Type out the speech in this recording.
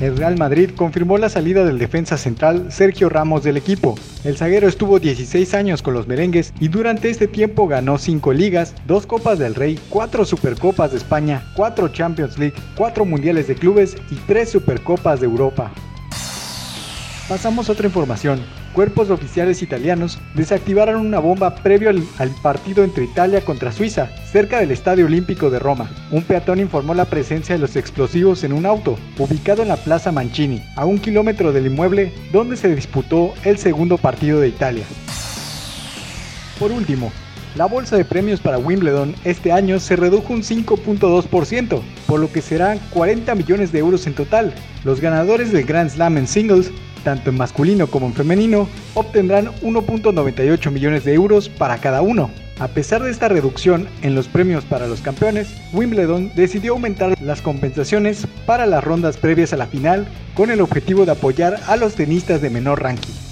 El Real Madrid confirmó la salida del defensa central Sergio Ramos del equipo. El zaguero estuvo 16 años con los merengues y durante este tiempo ganó 5 ligas, 2 Copas del Rey, 4 Supercopas de España, 4 Champions League, 4 Mundiales de Clubes y 3 Supercopas de Europa. Pasamos a otra información. Cuerpos oficiales italianos desactivaron una bomba previo al, partido entre Italia contra Suiza, cerca del Estadio Olímpico de Roma. Un peatón informó la presencia de los explosivos en un auto, ubicado en la Plaza Mancini, a un kilómetro del inmueble donde se disputó el segundo partido de Italia. Por último, la bolsa de premios para Wimbledon este año se redujo un 5.2%, por lo que serán 40 millones de euros en total. Los ganadores del Grand Slam en singles tanto en masculino como en femenino, obtendrán 1.98 millones de euros para cada uno. A pesar de esta reducción en los premios para los campeones, Wimbledon decidió aumentar las compensaciones para las rondas previas a la final con el objetivo de apoyar a los tenistas de menor ranking.